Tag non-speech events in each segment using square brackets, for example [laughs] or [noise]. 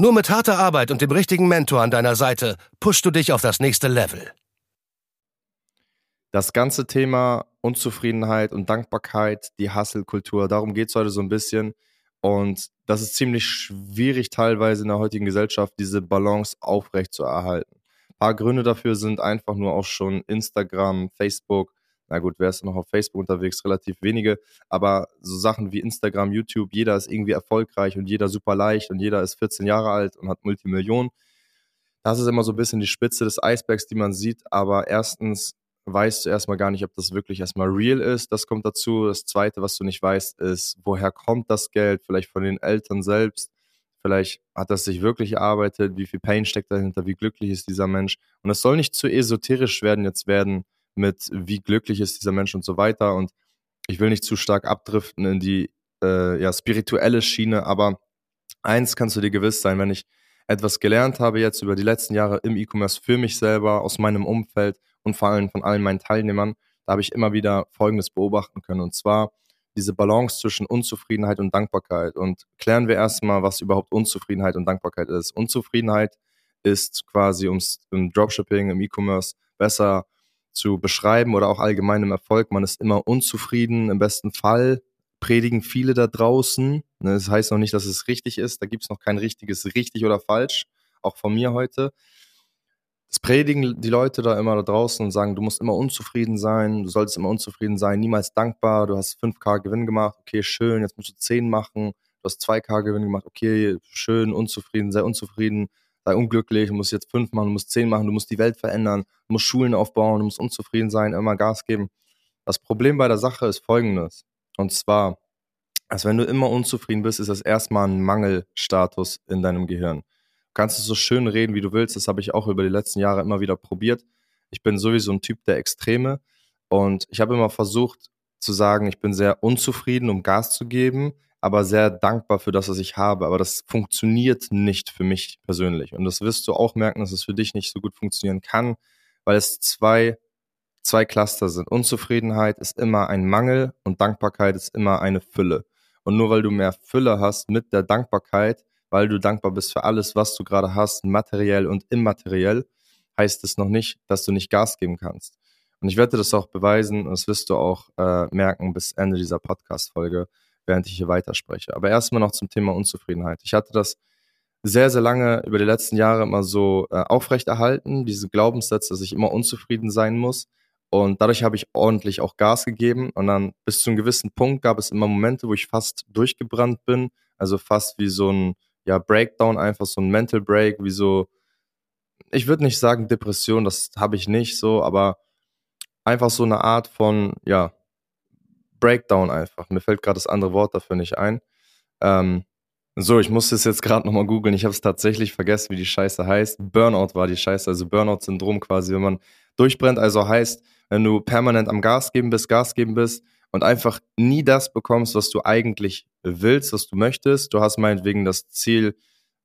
Nur mit harter Arbeit und dem richtigen Mentor an deiner Seite pushst du dich auf das nächste Level. Das ganze Thema Unzufriedenheit und Dankbarkeit, die Hustle-Kultur, darum geht es heute so ein bisschen. Und das ist ziemlich schwierig teilweise in der heutigen Gesellschaft, diese Balance aufrecht zu erhalten. Ein paar Gründe dafür sind einfach nur auch schon Instagram, Facebook, na gut, wer ist noch auf Facebook unterwegs? Relativ wenige. Aber so Sachen wie Instagram, YouTube, jeder ist irgendwie erfolgreich und jeder super leicht und jeder ist 14 Jahre alt und hat Multimillionen. Das ist immer so ein bisschen die Spitze des Eisbergs, die man sieht. Aber erstens weißt du erstmal gar nicht, ob das wirklich erstmal real ist. Das kommt dazu. Das zweite, was du nicht weißt, ist, woher kommt das Geld? Vielleicht von den Eltern selbst. Vielleicht hat das sich wirklich erarbeitet. Wie viel Pain steckt dahinter? Wie glücklich ist dieser Mensch? Und es soll nicht zu esoterisch werden, jetzt werden mit wie glücklich ist dieser Mensch und so weiter. Und ich will nicht zu stark abdriften in die äh, ja, spirituelle Schiene, aber eins kannst du dir gewiss sein, wenn ich etwas gelernt habe jetzt über die letzten Jahre im E-Commerce für mich selber, aus meinem Umfeld und vor allem von allen meinen Teilnehmern, da habe ich immer wieder Folgendes beobachten können. Und zwar diese Balance zwischen Unzufriedenheit und Dankbarkeit. Und klären wir erstmal, was überhaupt Unzufriedenheit und Dankbarkeit ist. Unzufriedenheit ist quasi, um im Dropshipping, im E-Commerce besser zu beschreiben oder auch allgemeinem Erfolg. Man ist immer unzufrieden. Im besten Fall predigen viele da draußen. Ne, das heißt noch nicht, dass es richtig ist. Da gibt es noch kein richtiges richtig oder falsch. Auch von mir heute. Das predigen die Leute da immer da draußen und sagen, du musst immer unzufrieden sein, du solltest immer unzufrieden sein, niemals dankbar, du hast 5K Gewinn gemacht, okay, schön, jetzt musst du 10 machen, du hast 2K Gewinn gemacht, okay, schön, unzufrieden, sehr unzufrieden, sei unglücklich, du musst jetzt fünf machen, du musst zehn machen, du musst die Welt verändern, du musst Schulen aufbauen, du musst unzufrieden sein, immer Gas geben. Das Problem bei der Sache ist folgendes. Und zwar, als wenn du immer unzufrieden bist, ist das erstmal ein Mangelstatus in deinem Gehirn. Du kannst es so schön reden, wie du willst. Das habe ich auch über die letzten Jahre immer wieder probiert. Ich bin sowieso ein Typ der Extreme. Und ich habe immer versucht zu sagen, ich bin sehr unzufrieden, um Gas zu geben, aber sehr dankbar für das, was ich habe. Aber das funktioniert nicht für mich persönlich. Und das wirst du auch merken, dass es für dich nicht so gut funktionieren kann, weil es zwei, zwei Cluster sind. Unzufriedenheit ist immer ein Mangel und Dankbarkeit ist immer eine Fülle. Und nur weil du mehr Fülle hast mit der Dankbarkeit, weil du dankbar bist für alles, was du gerade hast, materiell und immateriell, heißt es noch nicht, dass du nicht Gas geben kannst. Und ich werde das auch beweisen und das wirst du auch äh, merken bis Ende dieser Podcast-Folge während ich hier weiterspreche. Aber erstmal noch zum Thema Unzufriedenheit. Ich hatte das sehr, sehr lange über die letzten Jahre immer so äh, aufrechterhalten, diese Glaubenssatz, dass ich immer unzufrieden sein muss. Und dadurch habe ich ordentlich auch Gas gegeben. Und dann bis zu einem gewissen Punkt gab es immer Momente, wo ich fast durchgebrannt bin. Also fast wie so ein ja, Breakdown, einfach so ein Mental Break, wie so, ich würde nicht sagen Depression, das habe ich nicht so, aber einfach so eine Art von, ja, Breakdown einfach. Mir fällt gerade das andere Wort dafür nicht ein. Ähm, so, ich muss es jetzt gerade nochmal googeln. Ich habe es tatsächlich vergessen, wie die Scheiße heißt. Burnout war die Scheiße, also Burnout-Syndrom quasi, wenn man durchbrennt. Also heißt, wenn du permanent am Gas geben bist, Gas geben bist und einfach nie das bekommst, was du eigentlich willst, was du möchtest. Du hast meinetwegen das Ziel,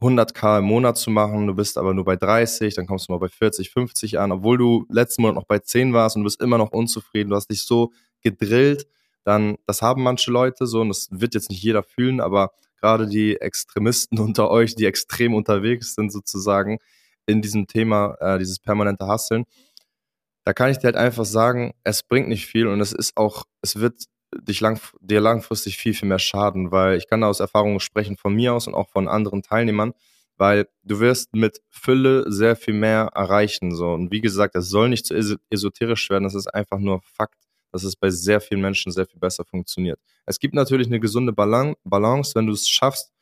100k im Monat zu machen, du bist aber nur bei 30, dann kommst du mal bei 40, 50 an, obwohl du letzten Monat noch bei 10 warst und du bist immer noch unzufrieden. Du hast dich so gedrillt, dann, das haben manche Leute so und das wird jetzt nicht jeder fühlen, aber gerade die Extremisten [laughs] unter euch, die extrem unterwegs sind sozusagen in diesem Thema, äh, dieses permanente Hasseln, da kann ich dir halt einfach sagen, es bringt nicht viel und es ist auch, es wird dich lang, dir langfristig viel, viel mehr schaden, weil ich kann da aus Erfahrung sprechen von mir aus und auch von anderen Teilnehmern, weil du wirst mit Fülle sehr viel mehr erreichen, so. Und wie gesagt, es soll nicht zu esoterisch werden, das ist einfach nur Fakt dass es bei sehr vielen Menschen sehr viel besser funktioniert. Es gibt natürlich eine gesunde Balance, wenn du es schaffst,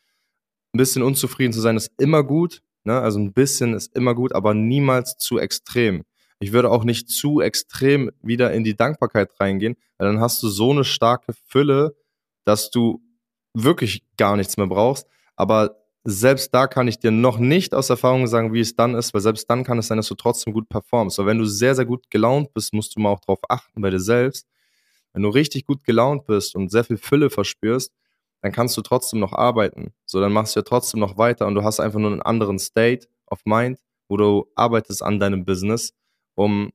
ein bisschen unzufrieden zu sein, ist immer gut. Ne? Also ein bisschen ist immer gut, aber niemals zu extrem. Ich würde auch nicht zu extrem wieder in die Dankbarkeit reingehen, weil dann hast du so eine starke Fülle, dass du wirklich gar nichts mehr brauchst. Aber selbst da kann ich dir noch nicht aus Erfahrung sagen, wie es dann ist, weil selbst dann kann es sein, dass du trotzdem gut performst. Aber wenn du sehr, sehr gut gelaunt bist, musst du mal auch darauf achten bei dir selbst. Wenn du richtig gut gelaunt bist und sehr viel Fülle verspürst, dann kannst du trotzdem noch arbeiten. So, dann machst du ja trotzdem noch weiter und du hast einfach nur einen anderen State of Mind, wo du arbeitest an deinem Business, um,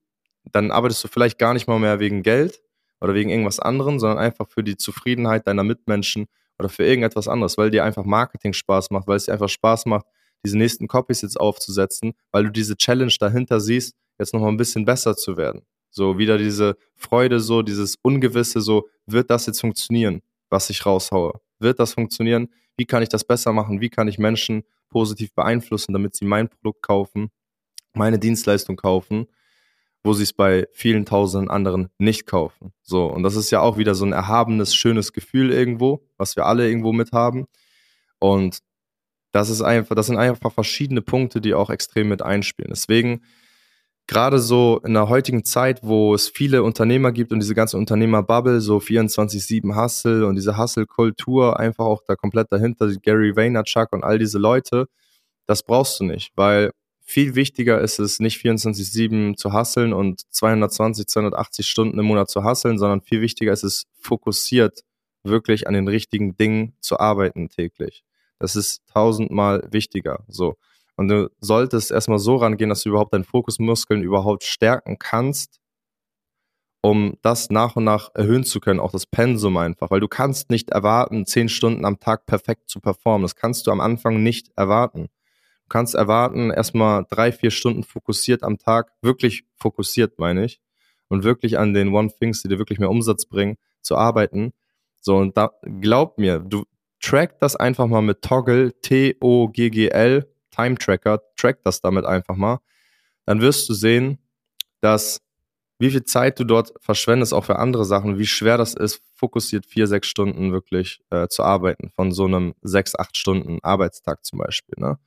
dann arbeitest du vielleicht gar nicht mal mehr wegen Geld oder wegen irgendwas anderem, sondern einfach für die Zufriedenheit deiner Mitmenschen oder für irgendetwas anderes, weil dir einfach Marketing Spaß macht, weil es dir einfach Spaß macht, diese nächsten Copies jetzt aufzusetzen, weil du diese Challenge dahinter siehst, jetzt nochmal ein bisschen besser zu werden. So wieder diese Freude, so dieses Ungewisse, so wird das jetzt funktionieren, was ich raushaue? Wird das funktionieren? Wie kann ich das besser machen? Wie kann ich Menschen positiv beeinflussen, damit sie mein Produkt kaufen, meine Dienstleistung kaufen, wo sie es bei vielen tausenden anderen nicht kaufen? So, und das ist ja auch wieder so ein erhabenes, schönes Gefühl irgendwo, was wir alle irgendwo mit haben. Und das ist einfach, das sind einfach verschiedene Punkte, die auch extrem mit einspielen. Deswegen gerade so in der heutigen Zeit, wo es viele Unternehmer gibt und diese ganze Unternehmerbubble, so 24-7 Hustle und diese Hustle-Kultur einfach auch da komplett dahinter, Gary Vaynerchuk und all diese Leute, das brauchst du nicht, weil viel wichtiger ist es, nicht 24-7 zu hasseln und 220, 280 Stunden im Monat zu hasseln, sondern viel wichtiger ist es, fokussiert wirklich an den richtigen Dingen zu arbeiten täglich. Das ist tausendmal wichtiger, so. Und du solltest erstmal so rangehen, dass du überhaupt deinen Fokusmuskeln überhaupt stärken kannst, um das nach und nach erhöhen zu können, auch das Pensum einfach. Weil du kannst nicht erwarten, zehn Stunden am Tag perfekt zu performen. Das kannst du am Anfang nicht erwarten. Kannst erwarten, erstmal drei, vier Stunden fokussiert am Tag, wirklich fokussiert, meine ich, und wirklich an den One Things, die dir wirklich mehr Umsatz bringen, zu arbeiten. So, und da, glaub mir, du track das einfach mal mit Toggle, T-O-G-G-L, Time Tracker, track das damit einfach mal, dann wirst du sehen, dass wie viel Zeit du dort verschwendest, auch für andere Sachen, wie schwer das ist, fokussiert vier, sechs Stunden wirklich äh, zu arbeiten, von so einem sechs, acht Stunden Arbeitstag zum Beispiel, ne?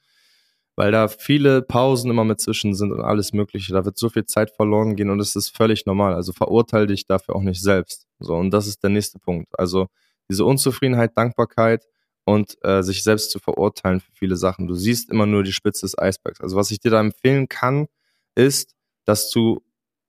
Weil da viele Pausen immer mit zwischen sind und alles Mögliche. Da wird so viel Zeit verloren gehen und es ist völlig normal. Also verurteile dich dafür auch nicht selbst. So, und das ist der nächste Punkt. Also diese Unzufriedenheit, Dankbarkeit, und äh, sich selbst zu verurteilen für viele Sachen. Du siehst immer nur die Spitze des Eisbergs. Also was ich dir da empfehlen kann, ist, dass du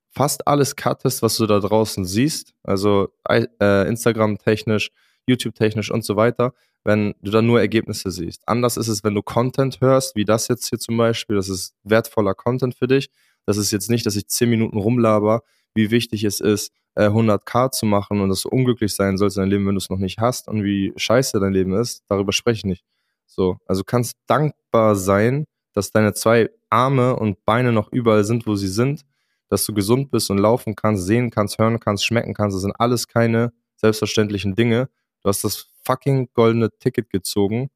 fast alles cuttest, was du da draußen siehst, also äh, Instagram technisch, YouTube technisch und so weiter, wenn du da nur Ergebnisse siehst. Anders ist es, wenn du Content hörst, wie das jetzt hier zum Beispiel, das ist wertvoller Content für dich. Das ist jetzt nicht, dass ich zehn Minuten rumlaber, wie wichtig es ist, 100k äh, zu machen und dass du unglücklich sein sollst in deinem Leben, wenn du es noch nicht hast und wie scheiße dein Leben ist, darüber spreche ich nicht. So, also kannst dankbar sein, dass deine zwei Arme und Beine noch überall sind, wo sie sind, dass du gesund bist und laufen kannst, sehen kannst, hören kannst, schmecken kannst. Das sind alles keine selbstverständlichen Dinge. Du hast das fucking goldene Ticket gezogen,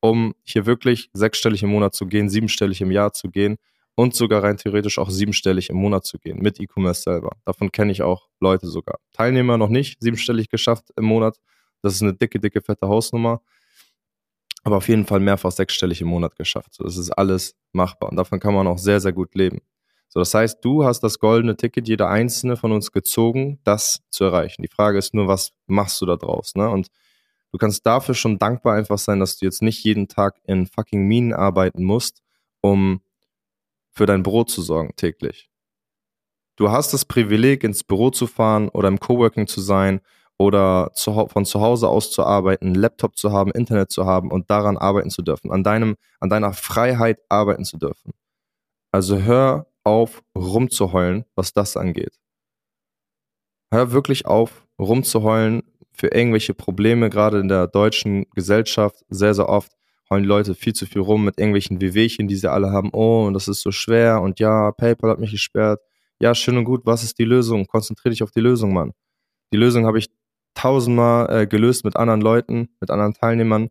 um hier wirklich sechsstellig im Monat zu gehen, siebenstellig im Jahr zu gehen und sogar rein theoretisch auch siebenstellig im Monat zu gehen mit E-Commerce selber. Davon kenne ich auch Leute sogar. Teilnehmer noch nicht siebenstellig geschafft im Monat. Das ist eine dicke, dicke, fette Hausnummer. Aber auf jeden Fall mehrfach sechsstellig im Monat geschafft. So, das ist alles machbar und davon kann man auch sehr, sehr gut leben. So, das heißt, du hast das goldene Ticket, jeder einzelne von uns gezogen, das zu erreichen. Die Frage ist nur, was machst du da draus? Ne? Und du kannst dafür schon dankbar einfach sein, dass du jetzt nicht jeden Tag in fucking Minen arbeiten musst, um für dein Brot zu sorgen täglich. Du hast das Privileg, ins Büro zu fahren oder im Coworking zu sein oder zu, von zu Hause aus zu arbeiten, Laptop zu haben, Internet zu haben und daran arbeiten zu dürfen, an deinem, an deiner Freiheit arbeiten zu dürfen. Also hör auf, rumzuheulen, was das angeht. Hör wirklich auf, rumzuheulen für irgendwelche Probleme, gerade in der deutschen Gesellschaft, sehr, sehr oft heulen die Leute viel zu viel rum mit irgendwelchen Wehwehchen, die sie alle haben. Oh, und das ist so schwer und ja, PayPal hat mich gesperrt. Ja, schön und gut, was ist die Lösung? Konzentriere dich auf die Lösung, Mann. Die Lösung habe ich tausendmal äh, gelöst mit anderen Leuten, mit anderen Teilnehmern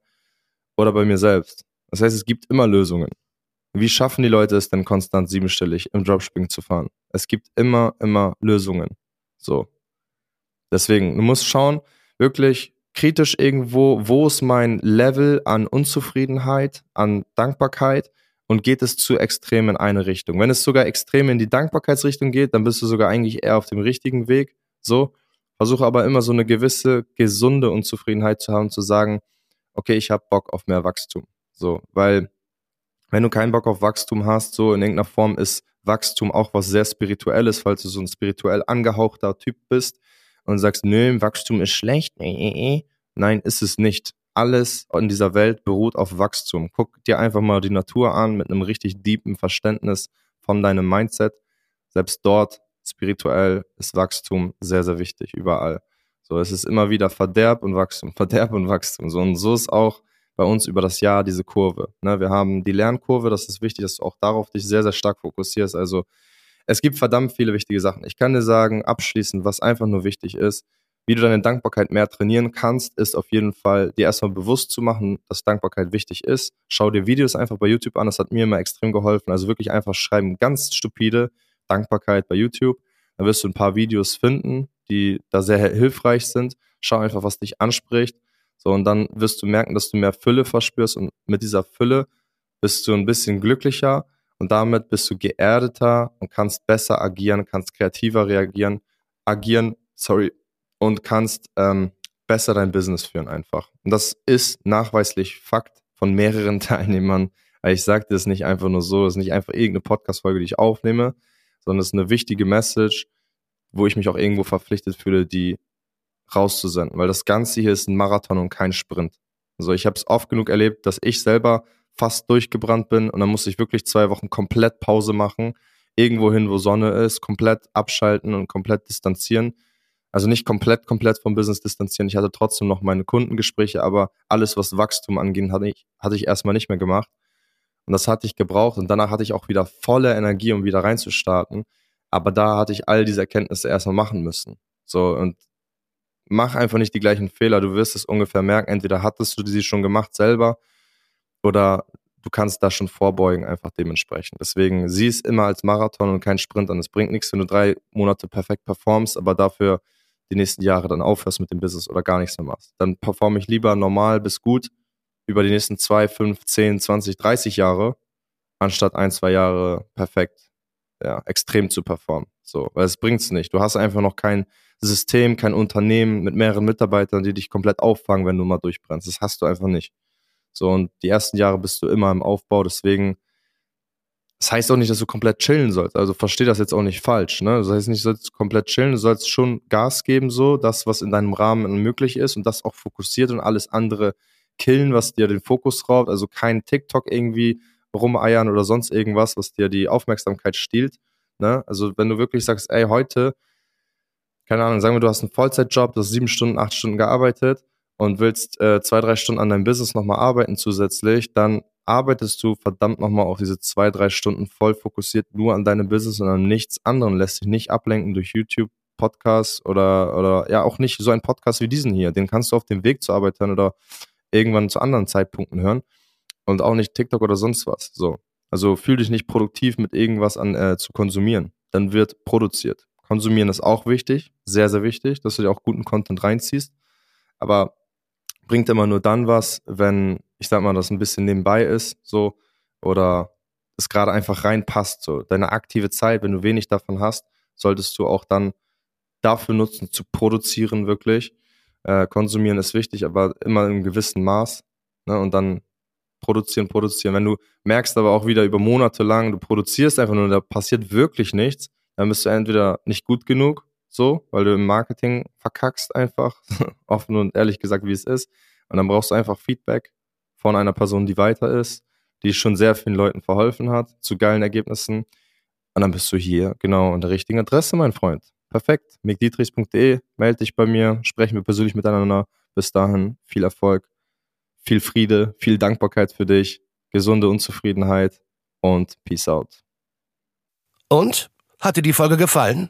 oder bei mir selbst. Das heißt, es gibt immer Lösungen. Wie schaffen die Leute es denn konstant siebenstellig im Dropshipping zu fahren? Es gibt immer, immer Lösungen. So. Deswegen, du musst schauen, wirklich, kritisch irgendwo, wo ist mein Level an Unzufriedenheit, an Dankbarkeit und geht es zu extrem in eine Richtung. Wenn es sogar extrem in die Dankbarkeitsrichtung geht, dann bist du sogar eigentlich eher auf dem richtigen Weg. So, versuche aber immer so eine gewisse gesunde Unzufriedenheit zu haben, zu sagen, okay, ich habe Bock auf mehr Wachstum. So, weil wenn du keinen Bock auf Wachstum hast, so in irgendeiner Form ist Wachstum auch was sehr Spirituelles, falls du so ein spirituell angehauchter Typ bist und sagst, nö, Wachstum ist schlecht. Nein, ist es nicht. Alles in dieser Welt beruht auf Wachstum. Guck dir einfach mal die Natur an mit einem richtig deepen Verständnis von deinem Mindset. Selbst dort spirituell ist Wachstum sehr, sehr wichtig, überall. So, es ist immer wieder Verderb und Wachstum, [laughs] Verderb und Wachstum. So, und so ist auch bei uns über das Jahr diese Kurve. Ne, wir haben die Lernkurve, das ist wichtig, dass du auch darauf dich sehr, sehr stark fokussierst. Also es gibt verdammt viele wichtige Sachen. Ich kann dir sagen, abschließend, was einfach nur wichtig ist, wie du deine Dankbarkeit mehr trainieren kannst, ist auf jeden Fall dir erstmal bewusst zu machen, dass Dankbarkeit wichtig ist. Schau dir Videos einfach bei YouTube an, das hat mir immer extrem geholfen. Also wirklich einfach schreiben, ganz stupide Dankbarkeit bei YouTube. Dann wirst du ein paar Videos finden, die da sehr hilfreich sind. Schau einfach, was dich anspricht. So, und dann wirst du merken, dass du mehr Fülle verspürst und mit dieser Fülle bist du ein bisschen glücklicher und damit bist du geerdeter und kannst besser agieren, kannst kreativer reagieren, agieren, sorry, und kannst ähm, besser dein Business führen einfach. Und das ist nachweislich Fakt von mehreren [laughs] Teilnehmern. Ich sage das nicht einfach nur so, es ist nicht einfach irgendeine Podcast-Folge, die ich aufnehme, sondern es ist eine wichtige Message, wo ich mich auch irgendwo verpflichtet fühle, die rauszusenden. Weil das Ganze hier ist ein Marathon und kein Sprint. Also ich habe es oft genug erlebt, dass ich selber fast durchgebrannt bin und dann musste ich wirklich zwei Wochen komplett Pause machen, irgendwo hin, wo Sonne ist, komplett abschalten und komplett distanzieren also nicht komplett, komplett vom Business distanzieren. Ich hatte trotzdem noch meine Kundengespräche, aber alles, was Wachstum anging, hatte ich, hatte ich erstmal nicht mehr gemacht. Und das hatte ich gebraucht. Und danach hatte ich auch wieder volle Energie, um wieder reinzustarten. Aber da hatte ich all diese Erkenntnisse erstmal machen müssen. So, und mach einfach nicht die gleichen Fehler. Du wirst es ungefähr merken. Entweder hattest du sie schon gemacht selber oder du kannst da schon vorbeugen, einfach dementsprechend. Deswegen sieh es immer als Marathon und kein Sprint an. Es bringt nichts, wenn du drei Monate perfekt performst, aber dafür die nächsten Jahre dann aufhörst mit dem Business oder gar nichts mehr machst. Dann performe ich lieber normal bis gut über die nächsten zwei, fünf, zehn, zwanzig, dreißig Jahre, anstatt ein, zwei Jahre perfekt, ja, extrem zu performen. So, weil es bringt's nicht. Du hast einfach noch kein System, kein Unternehmen mit mehreren Mitarbeitern, die dich komplett auffangen, wenn du mal durchbrennst. Das hast du einfach nicht. So, und die ersten Jahre bist du immer im Aufbau, deswegen das heißt auch nicht, dass du komplett chillen sollst. Also versteh das jetzt auch nicht falsch. Ne? Das heißt nicht, du sollst komplett chillen. Du sollst schon Gas geben, so das, was in deinem Rahmen möglich ist und das auch fokussiert und alles andere killen, was dir den Fokus raubt. Also kein TikTok irgendwie rumeiern oder sonst irgendwas, was dir die Aufmerksamkeit stiehlt. Ne? Also wenn du wirklich sagst, ey, heute, keine Ahnung, sagen wir, du hast einen Vollzeitjob, du hast sieben Stunden, acht Stunden gearbeitet und willst äh, zwei, drei Stunden an deinem Business nochmal arbeiten zusätzlich, dann arbeitest du verdammt nochmal auf diese zwei, drei Stunden voll fokussiert nur an deinem Business und an nichts anderem, lässt dich nicht ablenken durch YouTube, Podcasts oder, oder ja auch nicht so ein Podcast wie diesen hier. Den kannst du auf dem Weg zur Arbeit hören oder irgendwann zu anderen Zeitpunkten hören und auch nicht TikTok oder sonst was. So. Also fühl dich nicht produktiv mit irgendwas an äh, zu konsumieren. Dann wird produziert. Konsumieren ist auch wichtig, sehr, sehr wichtig, dass du dir auch guten Content reinziehst. Aber bringt immer nur dann was, wenn, ich sag mal, das ein bisschen nebenbei ist, so, oder es gerade einfach reinpasst, so. Deine aktive Zeit, wenn du wenig davon hast, solltest du auch dann dafür nutzen, zu produzieren, wirklich. Äh, konsumieren ist wichtig, aber immer in einem gewissen Maß, ne, und dann produzieren, produzieren. Wenn du merkst aber auch wieder über Monate lang, du produzierst einfach nur, da passiert wirklich nichts, dann bist du entweder nicht gut genug so, weil du im Marketing verkackst einfach, [laughs] offen und ehrlich gesagt, wie es ist. Und dann brauchst du einfach Feedback von einer Person, die weiter ist, die schon sehr vielen Leuten verholfen hat, zu geilen Ergebnissen. Und dann bist du hier genau an der richtigen Adresse, mein Freund. Perfekt. mcdietrichs.de, melde dich bei mir, sprechen wir persönlich miteinander. Bis dahin, viel Erfolg, viel Friede, viel Dankbarkeit für dich, gesunde Unzufriedenheit und Peace out. Und? Hat dir die Folge gefallen?